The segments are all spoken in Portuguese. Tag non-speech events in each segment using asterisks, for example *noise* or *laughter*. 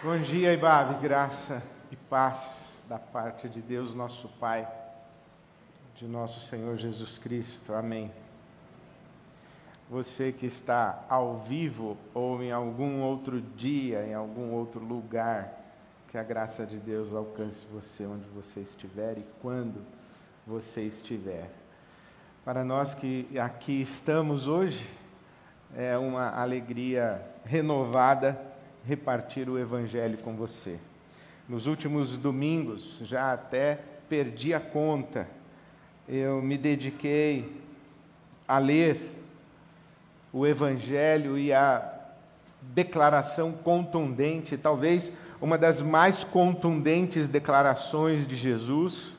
Bom dia, Ibabe, graça e paz da parte de Deus, nosso Pai, de nosso Senhor Jesus Cristo. Amém. Você que está ao vivo ou em algum outro dia, em algum outro lugar, que a graça de Deus alcance você onde você estiver e quando você estiver. Para nós que aqui estamos hoje, é uma alegria renovada repartir o Evangelho com você. Nos últimos domingos, já até perdi a conta, eu me dediquei a ler o Evangelho e a declaração contundente, talvez uma das mais contundentes declarações de Jesus,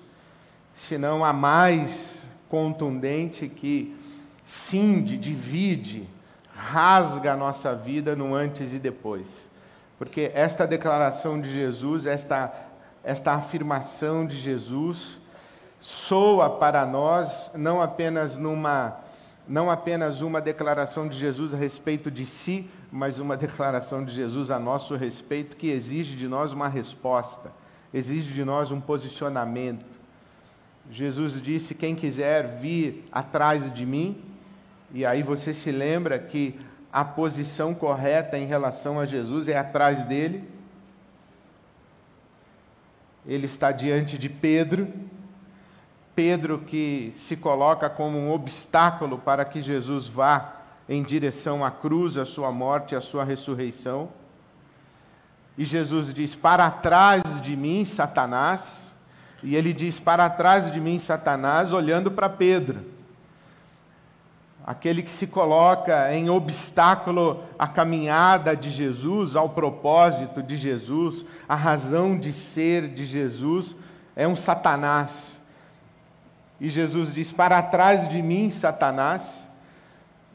se não a mais contundente que cinde, divide, rasga a nossa vida no antes e depois. Porque esta declaração de Jesus, esta, esta afirmação de Jesus, soa para nós não apenas numa não apenas uma declaração de Jesus a respeito de si, mas uma declaração de Jesus a nosso respeito que exige de nós uma resposta, exige de nós um posicionamento. Jesus disse: Quem quiser vir atrás de mim, e aí você se lembra que a posição correta em relação a Jesus é atrás dele. Ele está diante de Pedro. Pedro que se coloca como um obstáculo para que Jesus vá em direção à cruz, à sua morte à sua ressurreição. E Jesus diz: Para trás de mim, Satanás. E ele diz: Para trás de mim, Satanás, olhando para Pedro aquele que se coloca em obstáculo à caminhada de Jesus, ao propósito de Jesus, à razão de ser de Jesus, é um Satanás. E Jesus diz: Para trás de mim, Satanás,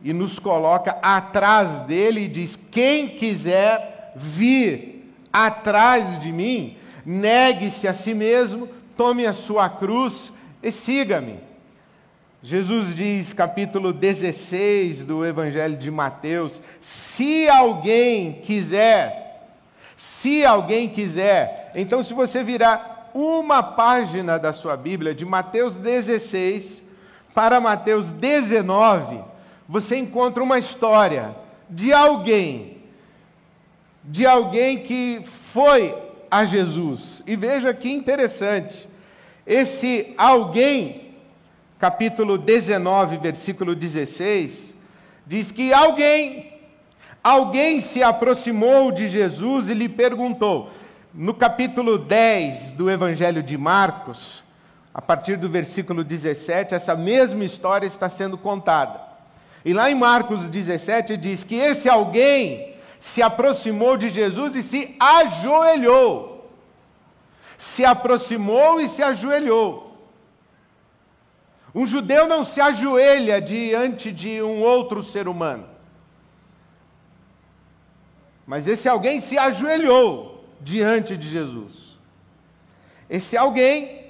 e nos coloca atrás dele e diz: Quem quiser vir atrás de mim, negue-se a si mesmo, tome a sua cruz e siga-me. Jesus diz, capítulo 16 do Evangelho de Mateus: se alguém quiser, se alguém quiser, então se você virar uma página da sua Bíblia, de Mateus 16 para Mateus 19, você encontra uma história de alguém, de alguém que foi a Jesus. E veja que interessante, esse alguém capítulo 19, versículo 16, diz que alguém, alguém se aproximou de Jesus e lhe perguntou. No capítulo 10 do Evangelho de Marcos, a partir do versículo 17, essa mesma história está sendo contada. E lá em Marcos 17 diz que esse alguém se aproximou de Jesus e se ajoelhou. Se aproximou e se ajoelhou. Um judeu não se ajoelha diante de um outro ser humano. Mas esse alguém se ajoelhou diante de Jesus. Esse alguém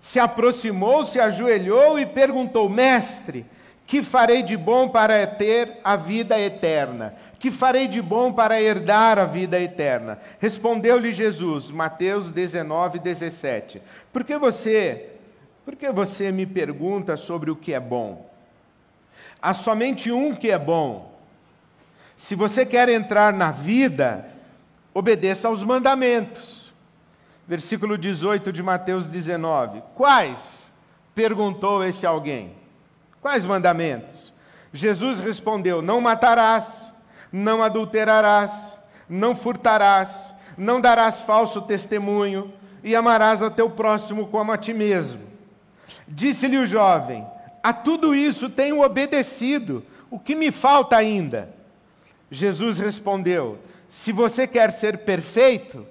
se aproximou, se ajoelhou e perguntou: Mestre, que farei de bom para ter a vida eterna? Que farei de bom para herdar a vida eterna? Respondeu-lhe Jesus, Mateus 19, 17. Por que você por que você me pergunta sobre o que é bom? Há somente um que é bom. Se você quer entrar na vida, obedeça aos mandamentos. Versículo 18 de Mateus 19. Quais? perguntou esse alguém. Quais mandamentos? Jesus respondeu: Não matarás, não adulterarás, não furtarás, não darás falso testemunho e amarás a teu próximo como a ti mesmo. Disse-lhe o jovem: A tudo isso tenho obedecido, o que me falta ainda? Jesus respondeu: Se você quer ser perfeito,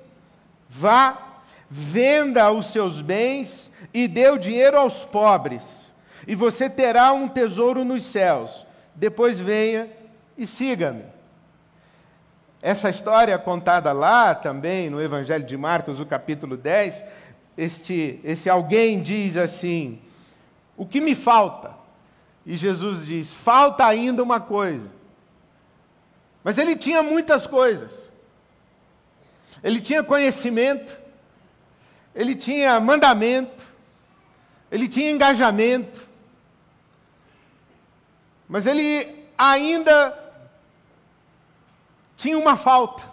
vá, venda os seus bens e dê o dinheiro aos pobres, e você terá um tesouro nos céus. Depois venha e siga-me. Essa história contada lá também no Evangelho de Marcos, o capítulo 10, este, esse alguém diz assim: O que me falta? E Jesus diz: Falta ainda uma coisa. Mas ele tinha muitas coisas. ele tinha conhecimento, ele tinha mandamento, ele tinha engajamento, mas ele ainda tinha uma falta.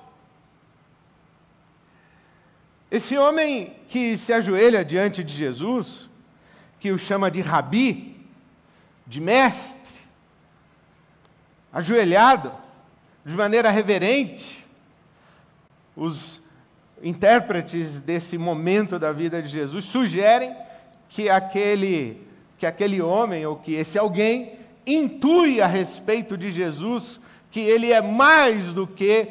Esse homem que se ajoelha diante de Jesus, que o chama de rabi, de mestre, ajoelhado, de maneira reverente, os intérpretes desse momento da vida de Jesus sugerem que aquele, que aquele homem ou que esse alguém intui a respeito de Jesus que ele é mais do que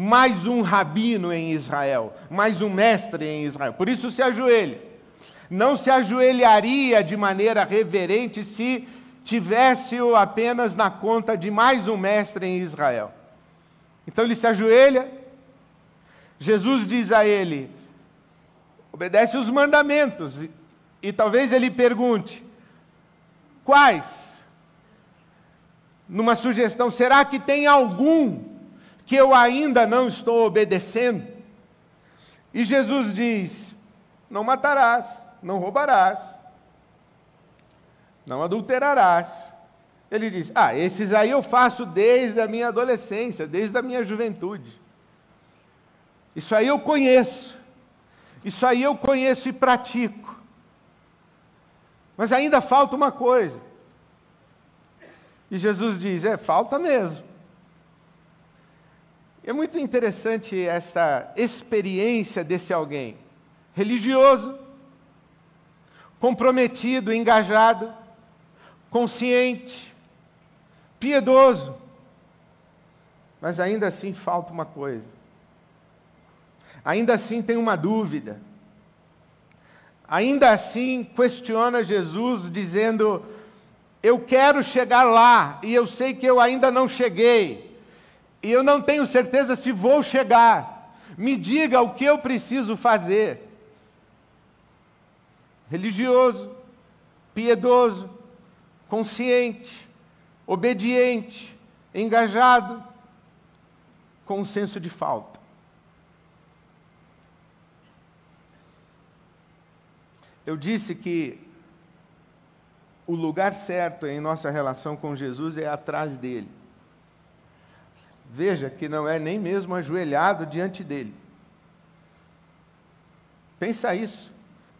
mais um rabino em Israel, mais um mestre em Israel. Por isso se ajoelha. Não se ajoelharia de maneira reverente se tivesse-o apenas na conta de mais um mestre em Israel. Então ele se ajoelha. Jesus diz a ele: obedece os mandamentos. E, e talvez ele pergunte: quais? Numa sugestão, será que tem algum que eu ainda não estou obedecendo? E Jesus diz: Não matarás, não roubarás, não adulterarás. Ele diz: Ah, esses aí eu faço desde a minha adolescência, desde a minha juventude. Isso aí eu conheço. Isso aí eu conheço e pratico. Mas ainda falta uma coisa. E Jesus diz: É, falta mesmo. É muito interessante essa experiência desse alguém, religioso, comprometido, engajado, consciente, piedoso, mas ainda assim falta uma coisa. Ainda assim tem uma dúvida. Ainda assim questiona Jesus, dizendo: Eu quero chegar lá, e eu sei que eu ainda não cheguei e eu não tenho certeza se vou chegar. Me diga o que eu preciso fazer. Religioso, piedoso, consciente, obediente, engajado, com um senso de falta. Eu disse que o lugar certo em nossa relação com Jesus é atrás dele. Veja que não é nem mesmo ajoelhado diante dele. Pensa isso.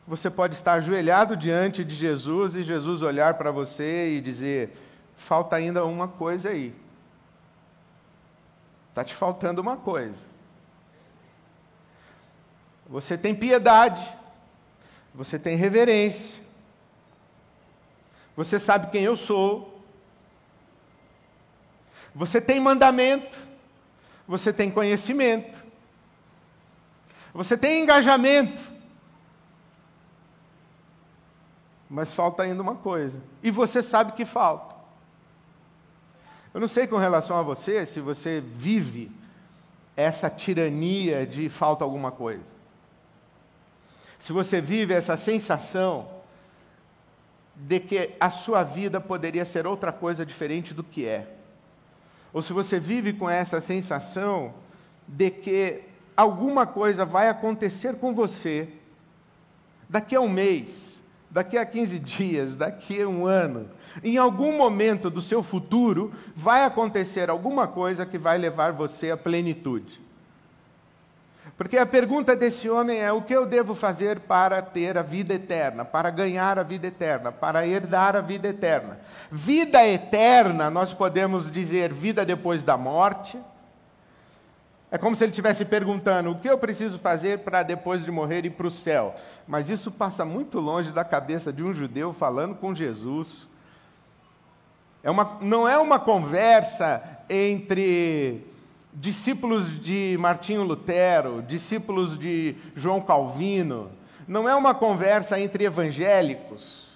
Você pode estar ajoelhado diante de Jesus e Jesus olhar para você e dizer: falta ainda uma coisa aí. Está te faltando uma coisa. Você tem piedade, você tem reverência, você sabe quem eu sou, você tem mandamento, você tem conhecimento, você tem engajamento, mas falta ainda uma coisa, e você sabe que falta. Eu não sei com relação a você, se você vive essa tirania de falta alguma coisa. Se você vive essa sensação de que a sua vida poderia ser outra coisa diferente do que é ou se você vive com essa sensação de que alguma coisa vai acontecer com você daqui a um mês, daqui a 15 dias, daqui a um ano, em algum momento do seu futuro vai acontecer alguma coisa que vai levar você à plenitude. Porque a pergunta desse homem é: o que eu devo fazer para ter a vida eterna, para ganhar a vida eterna, para herdar a vida eterna? Vida eterna, nós podemos dizer vida depois da morte. É como se ele estivesse perguntando: o que eu preciso fazer para depois de morrer ir para o céu? Mas isso passa muito longe da cabeça de um judeu falando com Jesus. É uma, não é uma conversa entre discípulos de Martinho Lutero, discípulos de João Calvino, não é uma conversa entre evangélicos,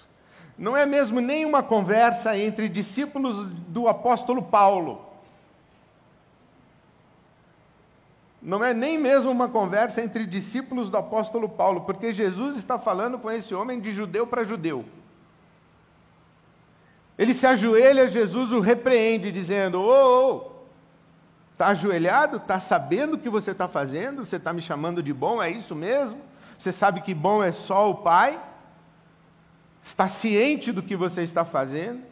não é mesmo nem uma conversa entre discípulos do apóstolo Paulo. Não é nem mesmo uma conversa entre discípulos do apóstolo Paulo, porque Jesus está falando com esse homem de judeu para judeu. Ele se ajoelha, Jesus o repreende, dizendo: Ô, oh, oh, Está ajoelhado? Está sabendo o que você está fazendo? Você está me chamando de bom? É isso mesmo? Você sabe que bom é só o Pai? Está ciente do que você está fazendo?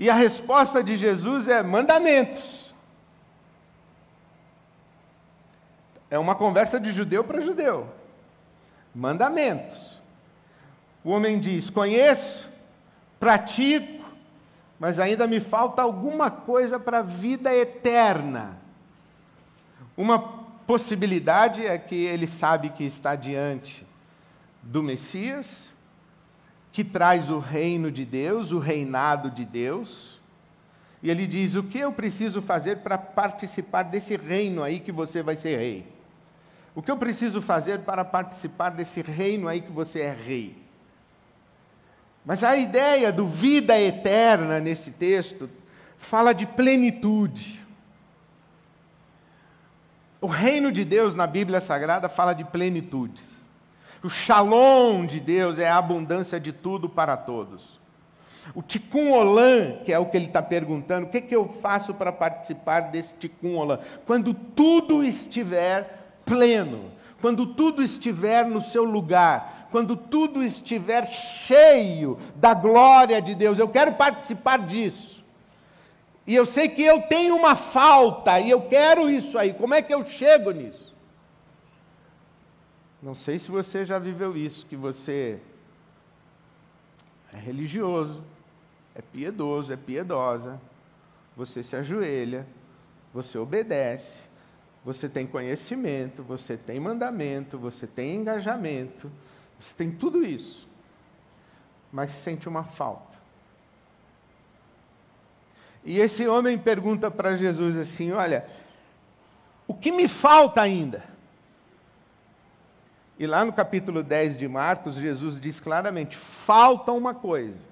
E a resposta de Jesus é: mandamentos. É uma conversa de judeu para judeu. Mandamentos. O homem diz: Conheço, pratico, mas ainda me falta alguma coisa para a vida eterna. Uma possibilidade é que ele sabe que está diante do Messias, que traz o reino de Deus, o reinado de Deus. E ele diz: O que eu preciso fazer para participar desse reino aí que você vai ser rei? O que eu preciso fazer para participar desse reino aí que você é rei? Mas a ideia do vida eterna nesse texto fala de plenitude. O reino de Deus na Bíblia Sagrada fala de plenitudes. O shalom de Deus é a abundância de tudo para todos. O tikkun olam, que é o que ele está perguntando, o que, que eu faço para participar desse tikkun olam? Quando tudo estiver pleno, quando tudo estiver no seu lugar, quando tudo estiver cheio da glória de Deus. Eu quero participar disso. E eu sei que eu tenho uma falta e eu quero isso aí. Como é que eu chego nisso? Não sei se você já viveu isso, que você é religioso, é piedoso, é piedosa, você se ajoelha, você obedece, você tem conhecimento, você tem mandamento, você tem engajamento, você tem tudo isso, mas sente uma falta. E esse homem pergunta para Jesus assim: Olha, o que me falta ainda? E lá no capítulo 10 de Marcos, Jesus diz claramente: falta uma coisa.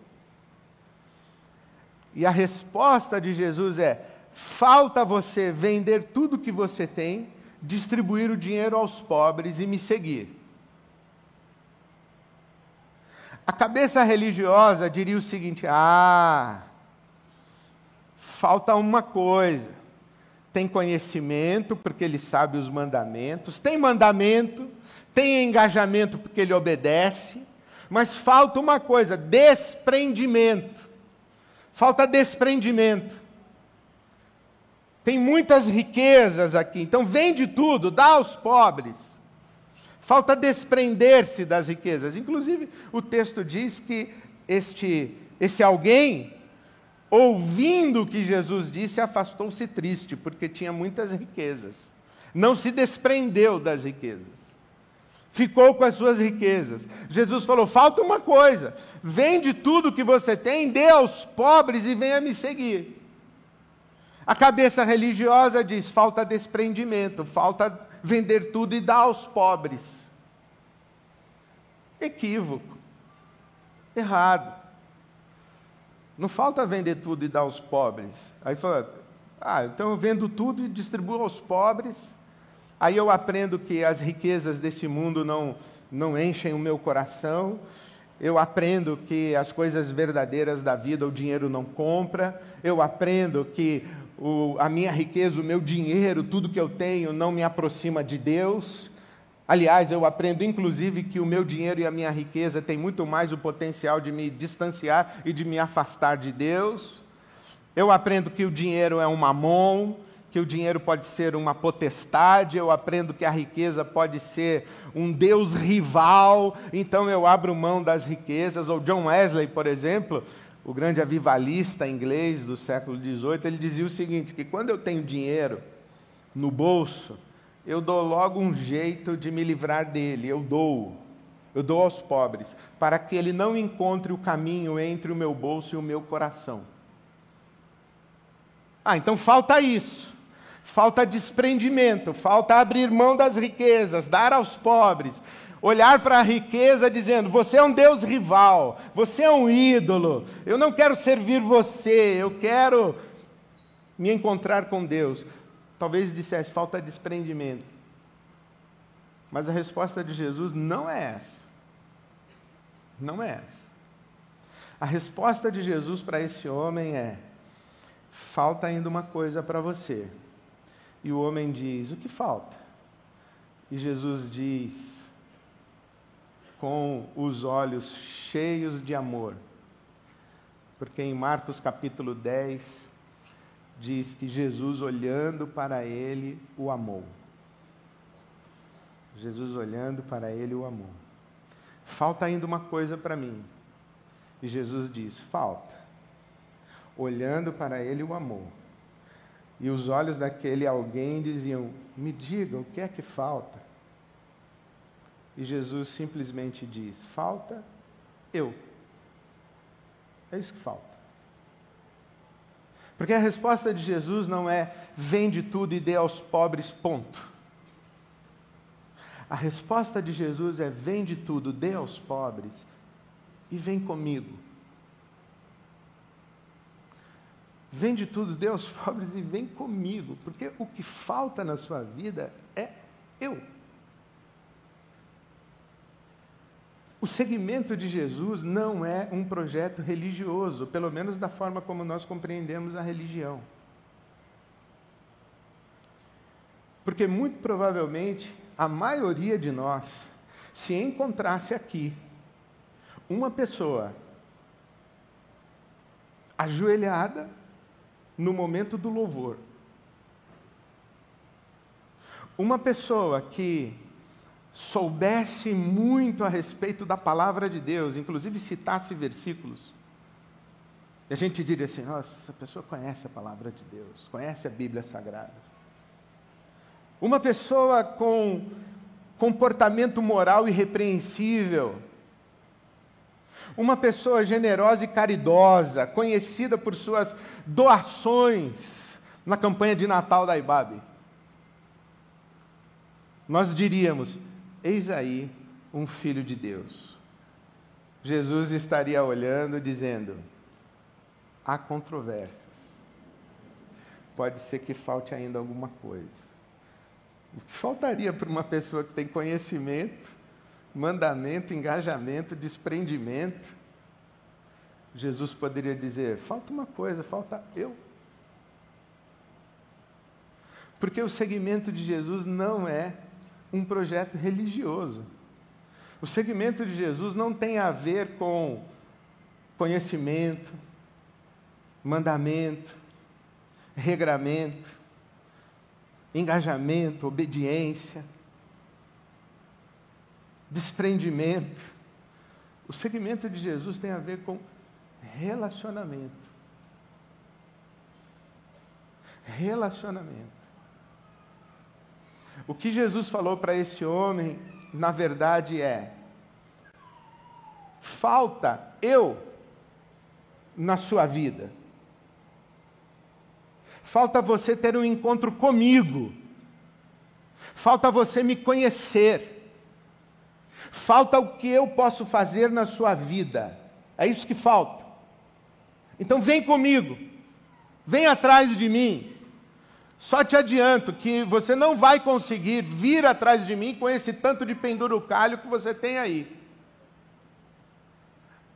E a resposta de Jesus é: falta você vender tudo que você tem, distribuir o dinheiro aos pobres e me seguir. A cabeça religiosa diria o seguinte: ah, falta uma coisa. Tem conhecimento, porque ele sabe os mandamentos, tem mandamento, tem engajamento, porque ele obedece, mas falta uma coisa: desprendimento. Falta desprendimento. Tem muitas riquezas aqui, então vende tudo, dá aos pobres. Falta desprender-se das riquezas. Inclusive, o texto diz que este, esse alguém, ouvindo o que Jesus disse, afastou-se triste, porque tinha muitas riquezas. Não se desprendeu das riquezas. Ficou com as suas riquezas. Jesus falou: falta uma coisa. Vende tudo que você tem, dê aos pobres e venha me seguir. A cabeça religiosa diz: falta desprendimento, falta vender tudo e dar aos pobres. Equívoco. Errado. Não falta vender tudo e dar aos pobres. Aí fala, ah, então eu vendo tudo e distribuo aos pobres. Aí eu aprendo que as riquezas desse mundo não, não enchem o meu coração. Eu aprendo que as coisas verdadeiras da vida o dinheiro não compra. Eu aprendo que o, a minha riqueza, o meu dinheiro, tudo que eu tenho não me aproxima de Deus. Aliás, eu aprendo inclusive que o meu dinheiro e a minha riqueza têm muito mais o potencial de me distanciar e de me afastar de Deus. Eu aprendo que o dinheiro é um mamon, que o dinheiro pode ser uma potestade, eu aprendo que a riqueza pode ser um Deus rival, então eu abro mão das riquezas. Ou John Wesley, por exemplo, o grande avivalista inglês do século XVIII, ele dizia o seguinte: que quando eu tenho dinheiro no bolso, eu dou logo um jeito de me livrar dele, eu dou, eu dou aos pobres, para que ele não encontre o caminho entre o meu bolso e o meu coração. Ah, então falta isso. Falta desprendimento, falta abrir mão das riquezas, dar aos pobres, olhar para a riqueza dizendo: você é um Deus rival, você é um ídolo, eu não quero servir você, eu quero me encontrar com Deus. Talvez dissesse: falta desprendimento. Mas a resposta de Jesus não é essa. Não é essa. A resposta de Jesus para esse homem é: falta ainda uma coisa para você. E o homem diz: O que falta? E Jesus diz, com os olhos cheios de amor, porque em Marcos capítulo 10 diz que Jesus, olhando para ele, o amou. Jesus, olhando para ele, o amou. Falta ainda uma coisa para mim. E Jesus diz: Falta. Olhando para ele, o amou. E os olhos daquele alguém diziam: Me diga, o que é que falta? E Jesus simplesmente diz: Falta eu. É isso que falta. Porque a resposta de Jesus não é vende tudo e dê aos pobres, ponto. A resposta de Jesus é vende tudo, dê aos pobres e vem comigo. Vende tudo, dê aos *laughs* pobres e vem comigo, porque o que falta na sua vida é eu. O seguimento de Jesus não é um projeto religioso, pelo menos da forma como nós compreendemos a religião. Porque muito provavelmente a maioria de nós, se encontrasse aqui uma pessoa ajoelhada no momento do louvor, uma pessoa que soubesse muito a respeito da palavra de Deus, inclusive citasse versículos, e a gente diria assim: nossa, essa pessoa conhece a palavra de Deus, conhece a Bíblia Sagrada. Uma pessoa com comportamento moral irrepreensível. Uma pessoa generosa e caridosa, conhecida por suas doações na campanha de Natal da IBAB. Nós diríamos: eis aí um filho de Deus. Jesus estaria olhando, dizendo: há controvérsias. Pode ser que falte ainda alguma coisa. O que faltaria para uma pessoa que tem conhecimento, mandamento, engajamento, desprendimento? Jesus poderia dizer: falta uma coisa, falta eu. Porque o seguimento de Jesus não é um projeto religioso. O seguimento de Jesus não tem a ver com conhecimento, mandamento, regramento engajamento, obediência, desprendimento. O segmento de Jesus tem a ver com relacionamento. Relacionamento. O que Jesus falou para esse homem, na verdade, é: falta eu na sua vida. Falta você ter um encontro comigo. Falta você me conhecer. Falta o que eu posso fazer na sua vida. É isso que falta. Então vem comigo. Vem atrás de mim. Só te adianto que você não vai conseguir vir atrás de mim com esse tanto de pendurucalho que você tem aí.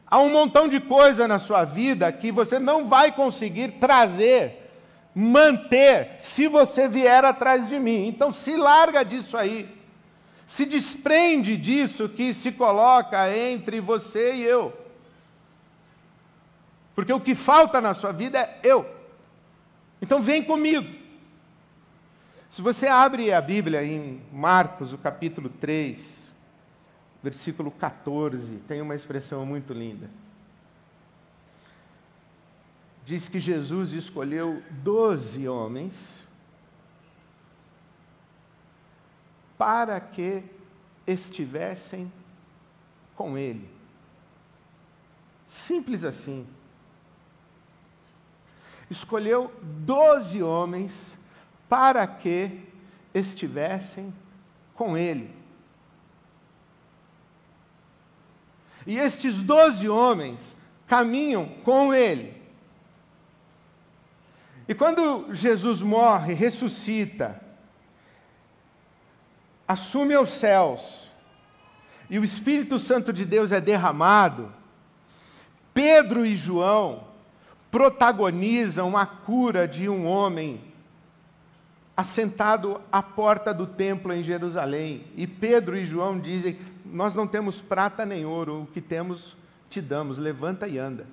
Há um montão de coisa na sua vida que você não vai conseguir trazer manter se você vier atrás de mim. Então se larga disso aí. Se desprende disso que se coloca entre você e eu. Porque o que falta na sua vida é eu. Então vem comigo. Se você abre a Bíblia em Marcos, o capítulo 3, versículo 14, tem uma expressão muito linda diz que Jesus escolheu doze homens para que estivessem com Ele. Simples assim. Escolheu doze homens para que estivessem com Ele. E estes doze homens caminham com Ele. E quando Jesus morre, ressuscita, assume aos céus, e o Espírito Santo de Deus é derramado, Pedro e João protagonizam a cura de um homem assentado à porta do templo em Jerusalém. E Pedro e João dizem: Nós não temos prata nem ouro, o que temos te damos, levanta e anda.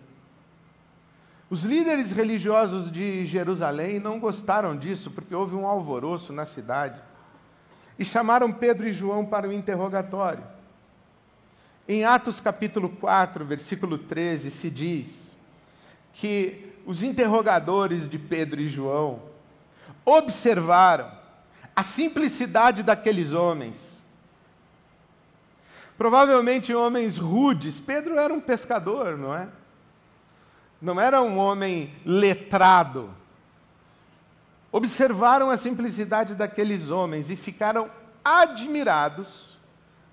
Os líderes religiosos de Jerusalém não gostaram disso, porque houve um alvoroço na cidade. E chamaram Pedro e João para o interrogatório. Em Atos capítulo 4, versículo 13, se diz que os interrogadores de Pedro e João observaram a simplicidade daqueles homens. Provavelmente homens rudes. Pedro era um pescador, não é? Não era um homem letrado. Observaram a simplicidade daqueles homens e ficaram admirados.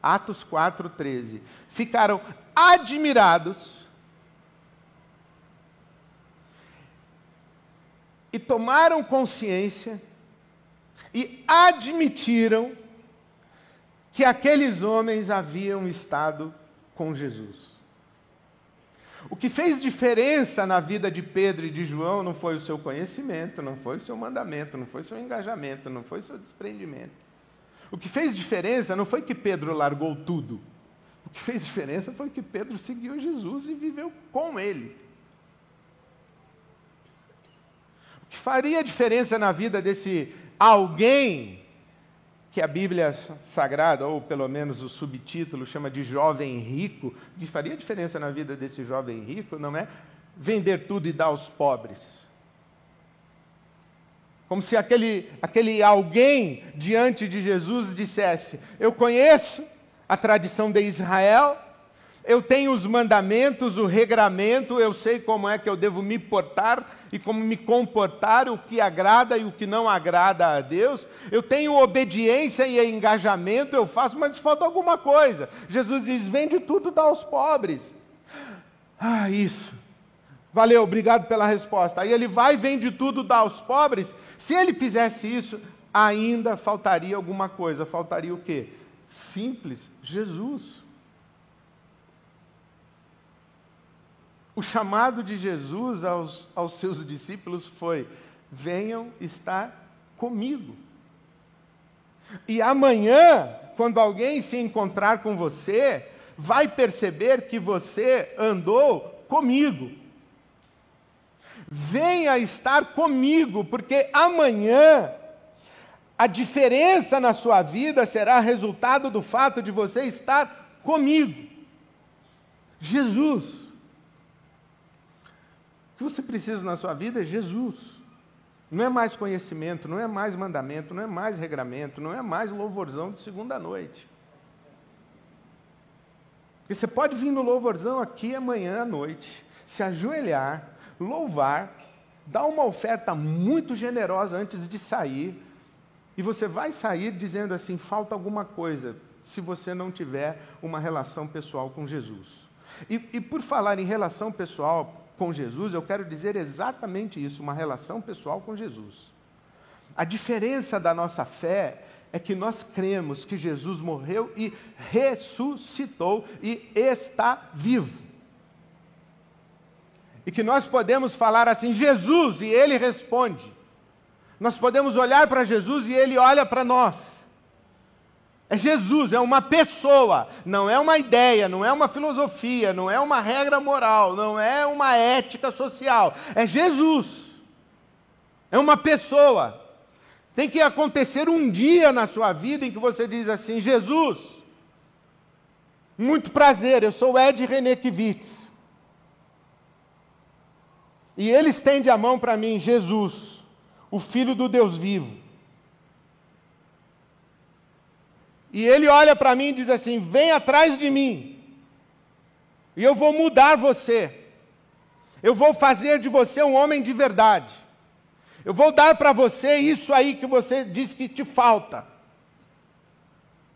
Atos 4:13. Ficaram admirados e tomaram consciência e admitiram que aqueles homens haviam estado com Jesus. O que fez diferença na vida de Pedro e de João não foi o seu conhecimento, não foi o seu mandamento, não foi o seu engajamento, não foi o seu desprendimento. O que fez diferença não foi que Pedro largou tudo. O que fez diferença foi que Pedro seguiu Jesus e viveu com ele. O que faria diferença na vida desse alguém que a Bíblia Sagrada, ou pelo menos o subtítulo, chama de jovem rico, que faria diferença na vida desse jovem rico não é vender tudo e dar aos pobres. Como se aquele, aquele alguém diante de Jesus dissesse: Eu conheço a tradição de Israel, eu tenho os mandamentos, o regramento, eu sei como é que eu devo me portar e como me comportar, o que agrada e o que não agrada a Deus. Eu tenho obediência e engajamento, eu faço, mas falta alguma coisa. Jesus diz: vende tudo, dá aos pobres. Ah, isso. Valeu, obrigado pela resposta. Aí ele vai, vende tudo, dá aos pobres. Se ele fizesse isso, ainda faltaria alguma coisa. Faltaria o quê? Simples, Jesus. O chamado de Jesus aos, aos seus discípulos foi: venham estar comigo. E amanhã, quando alguém se encontrar com você, vai perceber que você andou comigo. Venha estar comigo, porque amanhã a diferença na sua vida será resultado do fato de você estar comigo. Jesus que você precisa na sua vida é Jesus. Não é mais conhecimento, não é mais mandamento, não é mais regramento, não é mais louvorzão de segunda noite. Porque você pode vir no louvorzão aqui amanhã à noite, se ajoelhar, louvar, dar uma oferta muito generosa antes de sair, e você vai sair dizendo assim: falta alguma coisa, se você não tiver uma relação pessoal com Jesus. E, e por falar em relação pessoal, com Jesus, eu quero dizer exatamente isso, uma relação pessoal com Jesus. A diferença da nossa fé é que nós cremos que Jesus morreu e ressuscitou e está vivo. E que nós podemos falar assim, Jesus, e ele responde. Nós podemos olhar para Jesus e ele olha para nós. É Jesus, é uma pessoa, não é uma ideia, não é uma filosofia, não é uma regra moral, não é uma ética social. É Jesus. É uma pessoa. Tem que acontecer um dia na sua vida em que você diz assim: Jesus, muito prazer, eu sou Ed René Kivitz. E ele estende a mão para mim, Jesus, o Filho do Deus vivo. E ele olha para mim e diz assim: vem atrás de mim, e eu vou mudar você. Eu vou fazer de você um homem de verdade. Eu vou dar para você isso aí que você diz que te falta.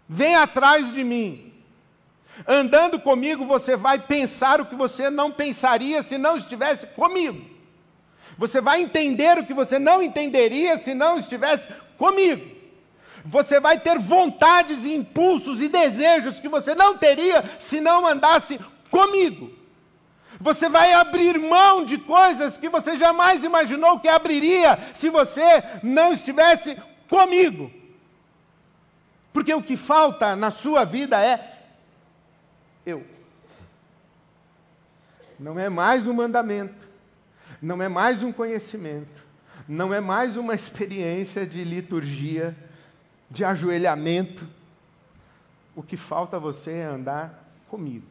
Vem atrás de mim. Andando comigo, você vai pensar o que você não pensaria se não estivesse comigo. Você vai entender o que você não entenderia se não estivesse comigo. Você vai ter vontades e impulsos e desejos que você não teria se não andasse comigo. Você vai abrir mão de coisas que você jamais imaginou que abriria se você não estivesse comigo. Porque o que falta na sua vida é eu. Não é mais um mandamento, não é mais um conhecimento, não é mais uma experiência de liturgia, de ajoelhamento. O que falta a você é andar comigo.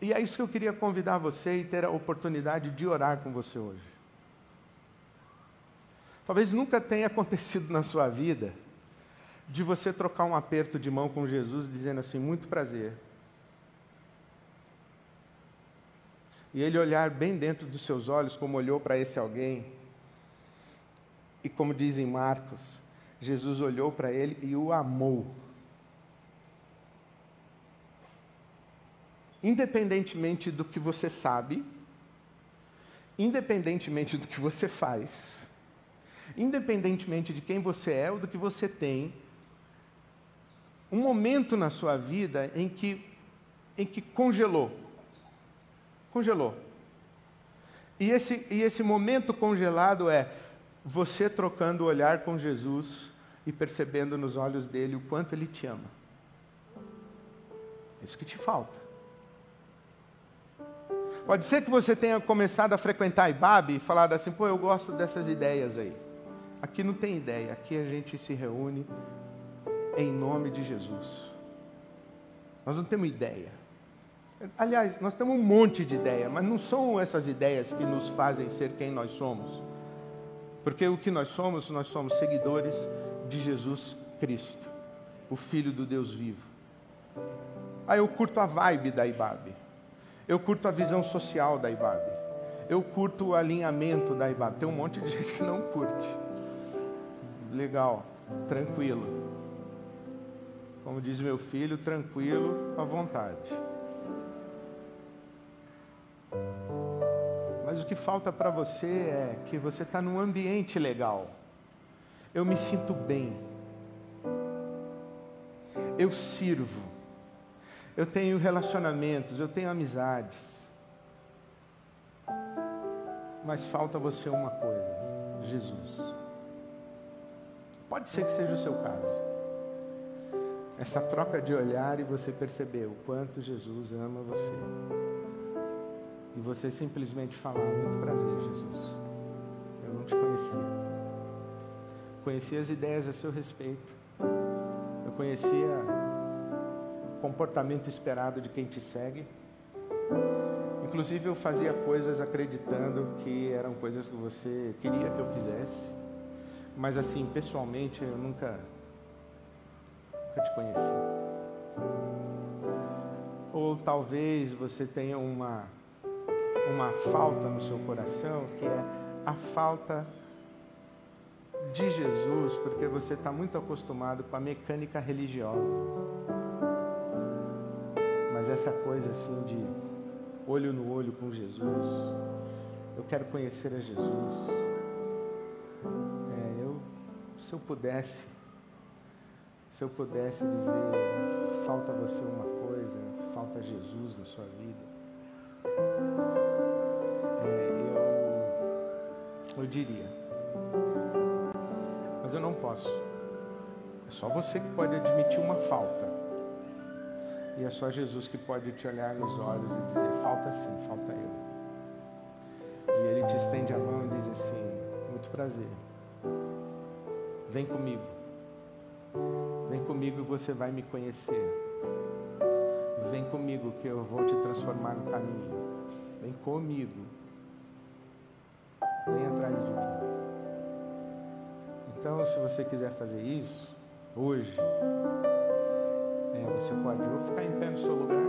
E é isso que eu queria convidar você e ter a oportunidade de orar com você hoje. Talvez nunca tenha *laughs* acontecido na sua vida de você trocar um aperto de mão com Jesus dizendo assim: muito prazer. E ele olhar bem dentro dos seus olhos, como olhou para esse alguém. E como dizem Marcos, Jesus olhou para ele e o amou. independentemente do que você sabe, independentemente do que você faz, independentemente de quem você é ou do que você tem, um momento na sua vida em que, em que congelou. Congelou. E esse, e esse momento congelado é você trocando o olhar com Jesus e percebendo nos olhos dele o quanto ele te ama. Isso que te falta. Pode ser que você tenha começado a frequentar a IBAB e falado assim, pô, eu gosto dessas ideias aí. Aqui não tem ideia, aqui a gente se reúne em nome de Jesus. Nós não temos ideia. Aliás, nós temos um monte de ideia, mas não são essas ideias que nos fazem ser quem nós somos. Porque o que nós somos, nós somos seguidores de Jesus Cristo, o Filho do Deus vivo. Aí eu curto a vibe da IBAB. Eu curto a visão social da IBAB. Eu curto o alinhamento da IBAB. Tem um monte de *laughs* gente que não curte. Legal, tranquilo. Como diz meu filho, tranquilo, à vontade. O que falta para você é que você está num ambiente legal. Eu me sinto bem. Eu sirvo eu tenho relacionamentos, eu tenho amizades. Mas falta você uma coisa: Jesus. Pode ser que seja o seu caso. Essa troca de olhar e você perceber o quanto Jesus ama você. E você simplesmente falar: Muito prazer, Jesus. Eu não te conhecia. Conhecia as ideias a seu respeito. Eu conhecia comportamento esperado de quem te segue. Inclusive, eu fazia coisas acreditando que eram coisas que você queria que eu fizesse, mas assim, pessoalmente, eu nunca, nunca te conheci. Ou talvez você tenha uma, uma falta no seu coração, que é a falta de Jesus, porque você está muito acostumado com a mecânica religiosa. Mas essa coisa assim de olho no olho com Jesus, eu quero conhecer a Jesus. É, eu, se eu pudesse, se eu pudesse dizer, falta você uma coisa, falta Jesus na sua vida, eu, diria. Mas eu não posso. É só você que pode admitir uma falta. E é só Jesus que pode te olhar nos olhos e dizer: falta sim, falta eu. E ele te estende a mão e diz assim: muito prazer. Vem comigo. Vem comigo e você vai me conhecer. Vem comigo que eu vou te transformar no caminho. Vem comigo. De mim. Então, se você quiser fazer isso, hoje, você pode ou ficar em pé no seu lugar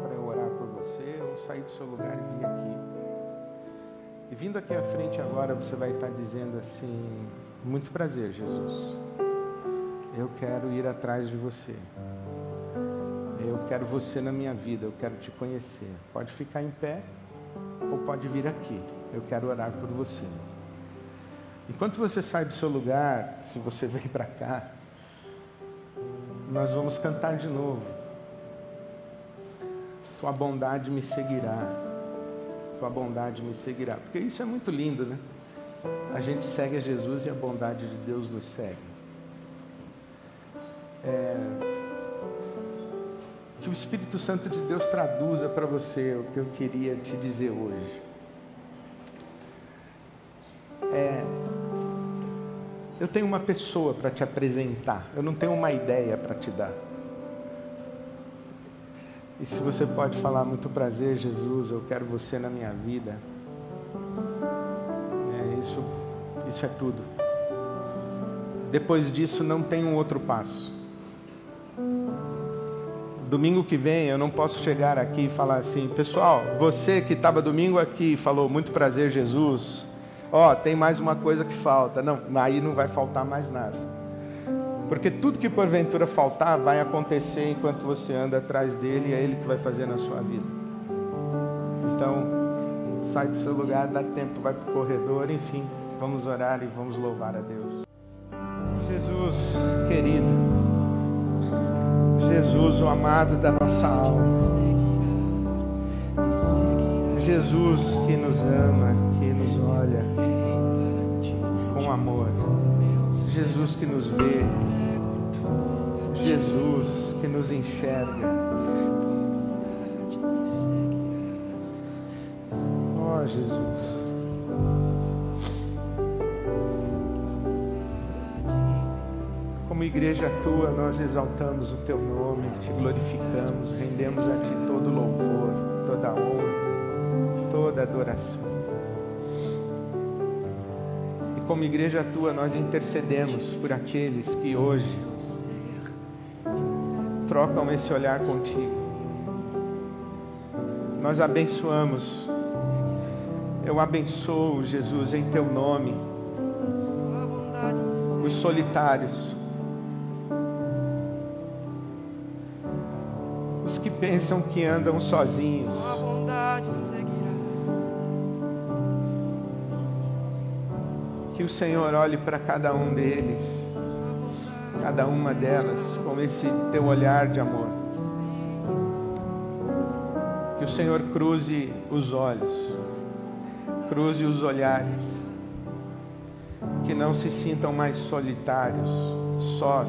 para eu orar por você, ou sair do seu lugar e vir aqui. E vindo aqui à frente agora, você vai estar dizendo assim: Muito prazer, Jesus. Eu quero ir atrás de você. Eu quero você na minha vida, eu quero te conhecer. Pode ficar em pé ou pode vir aqui. Eu quero orar por você. Enquanto você sai do seu lugar, se você *laughs* vem para cá, nós vamos cantar de novo. tua bondade me seguirá. Tua bondade me seguirá. Porque isso é muito lindo, né? A gente segue a Jesus e a bondade de Deus nos segue. É... Que o Espírito Santo de Deus traduza para você o que eu queria te dizer hoje. Eu tenho uma pessoa para te apresentar, eu não tenho uma ideia para te dar. E se você pode falar muito prazer, Jesus, eu quero você na minha vida. É, isso, isso é tudo. Depois disso não tem um outro passo. Domingo que vem eu não posso chegar aqui e falar assim, pessoal, você que estava domingo aqui falou muito prazer, Jesus. Ó, oh, tem mais uma coisa que falta. Não, aí não vai faltar mais nada. Porque tudo que porventura faltar vai acontecer enquanto você anda atrás dele e é ele que vai fazer na sua vida. Então, sai do seu lugar, dá tempo, vai para o corredor, enfim, vamos orar e vamos louvar a Deus. Jesus, querido, Jesus, o amado da nossa alma, Jesus que nos ama, olha com amor. Jesus que nos vê, Jesus que nos enxerga. Ó oh, Jesus. Como igreja tua, nós exaltamos o teu nome, te glorificamos, rendemos a ti todo louvor, toda honra, toda adoração como igreja tua, nós intercedemos por aqueles que hoje trocam esse olhar contigo. Nós abençoamos. Eu abençoo, Jesus, em teu nome, os solitários, os que pensam que andam sozinhos Que o Senhor olhe para cada um deles, cada uma delas, com esse teu olhar de amor. Que o Senhor cruze os olhos, cruze os olhares, que não se sintam mais solitários, sós,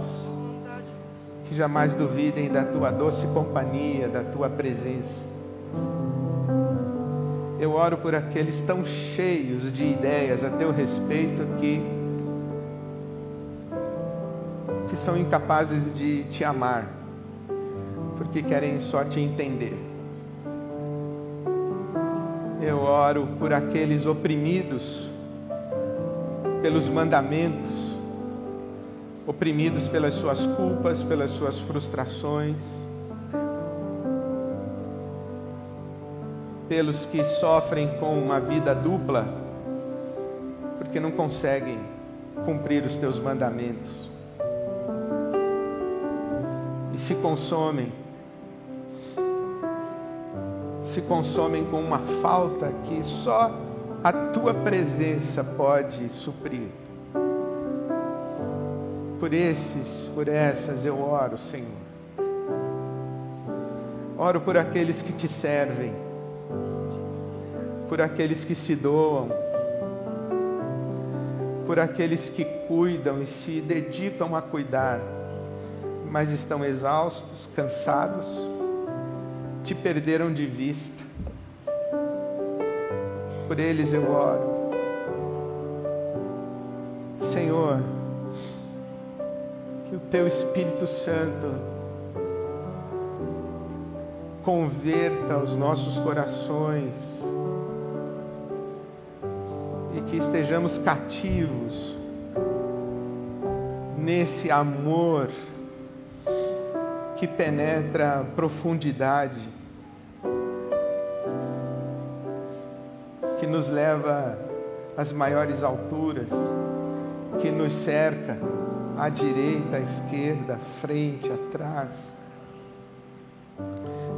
que jamais duvidem da tua doce companhia, da tua presença eu oro por aqueles tão cheios de ideias a teu respeito que que são incapazes de te amar, porque querem só te entender. Eu oro por aqueles oprimidos pelos mandamentos, oprimidos pelas suas culpas, pelas suas frustrações pelos que sofrem com uma vida dupla, porque não conseguem cumprir os teus mandamentos e se consomem, se consomem com uma falta que só a tua presença pode suprir. Por esses, por essas eu oro, Senhor. Oro por aqueles que te servem por aqueles que se doam, por aqueles que cuidam e se dedicam a cuidar, mas estão exaustos, cansados, te perderam de vista. Por eles eu oro. Senhor, que o teu Espírito Santo converta os nossos corações que estejamos cativos nesse amor que penetra profundidade, que nos leva às maiores alturas, que nos cerca à direita, à esquerda, à frente, atrás.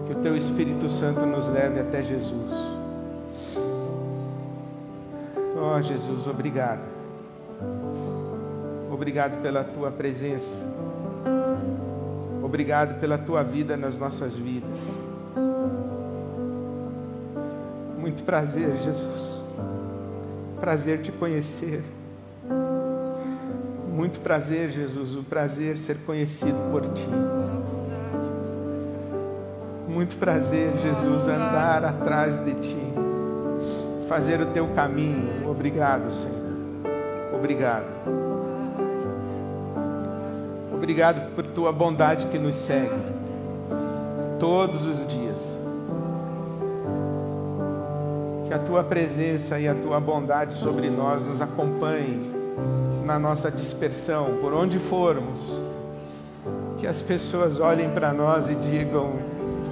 Que o Teu Espírito Santo nos leve até Jesus. Jesus, obrigado. Obrigado pela tua presença. Obrigado pela tua vida nas nossas vidas. Muito prazer, Jesus. Prazer te conhecer. Muito prazer, Jesus, o prazer ser conhecido por ti. Muito prazer, Jesus, andar atrás de ti, fazer o teu caminho. Obrigado, Senhor. Obrigado. Obrigado por tua bondade que nos segue todos os dias. Que a tua presença e a tua bondade sobre nós nos acompanhem na nossa dispersão, por onde formos. Que as pessoas olhem para nós e digam: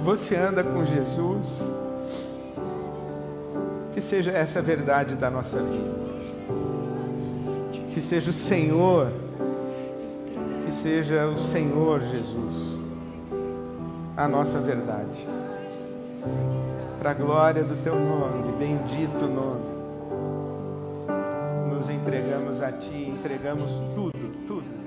Você anda com Jesus? Que seja essa a verdade da nossa vida. Que seja o Senhor, que seja o Senhor Jesus, a nossa verdade. Para a glória do teu nome, bendito nome. Nos entregamos a ti, entregamos tudo, tudo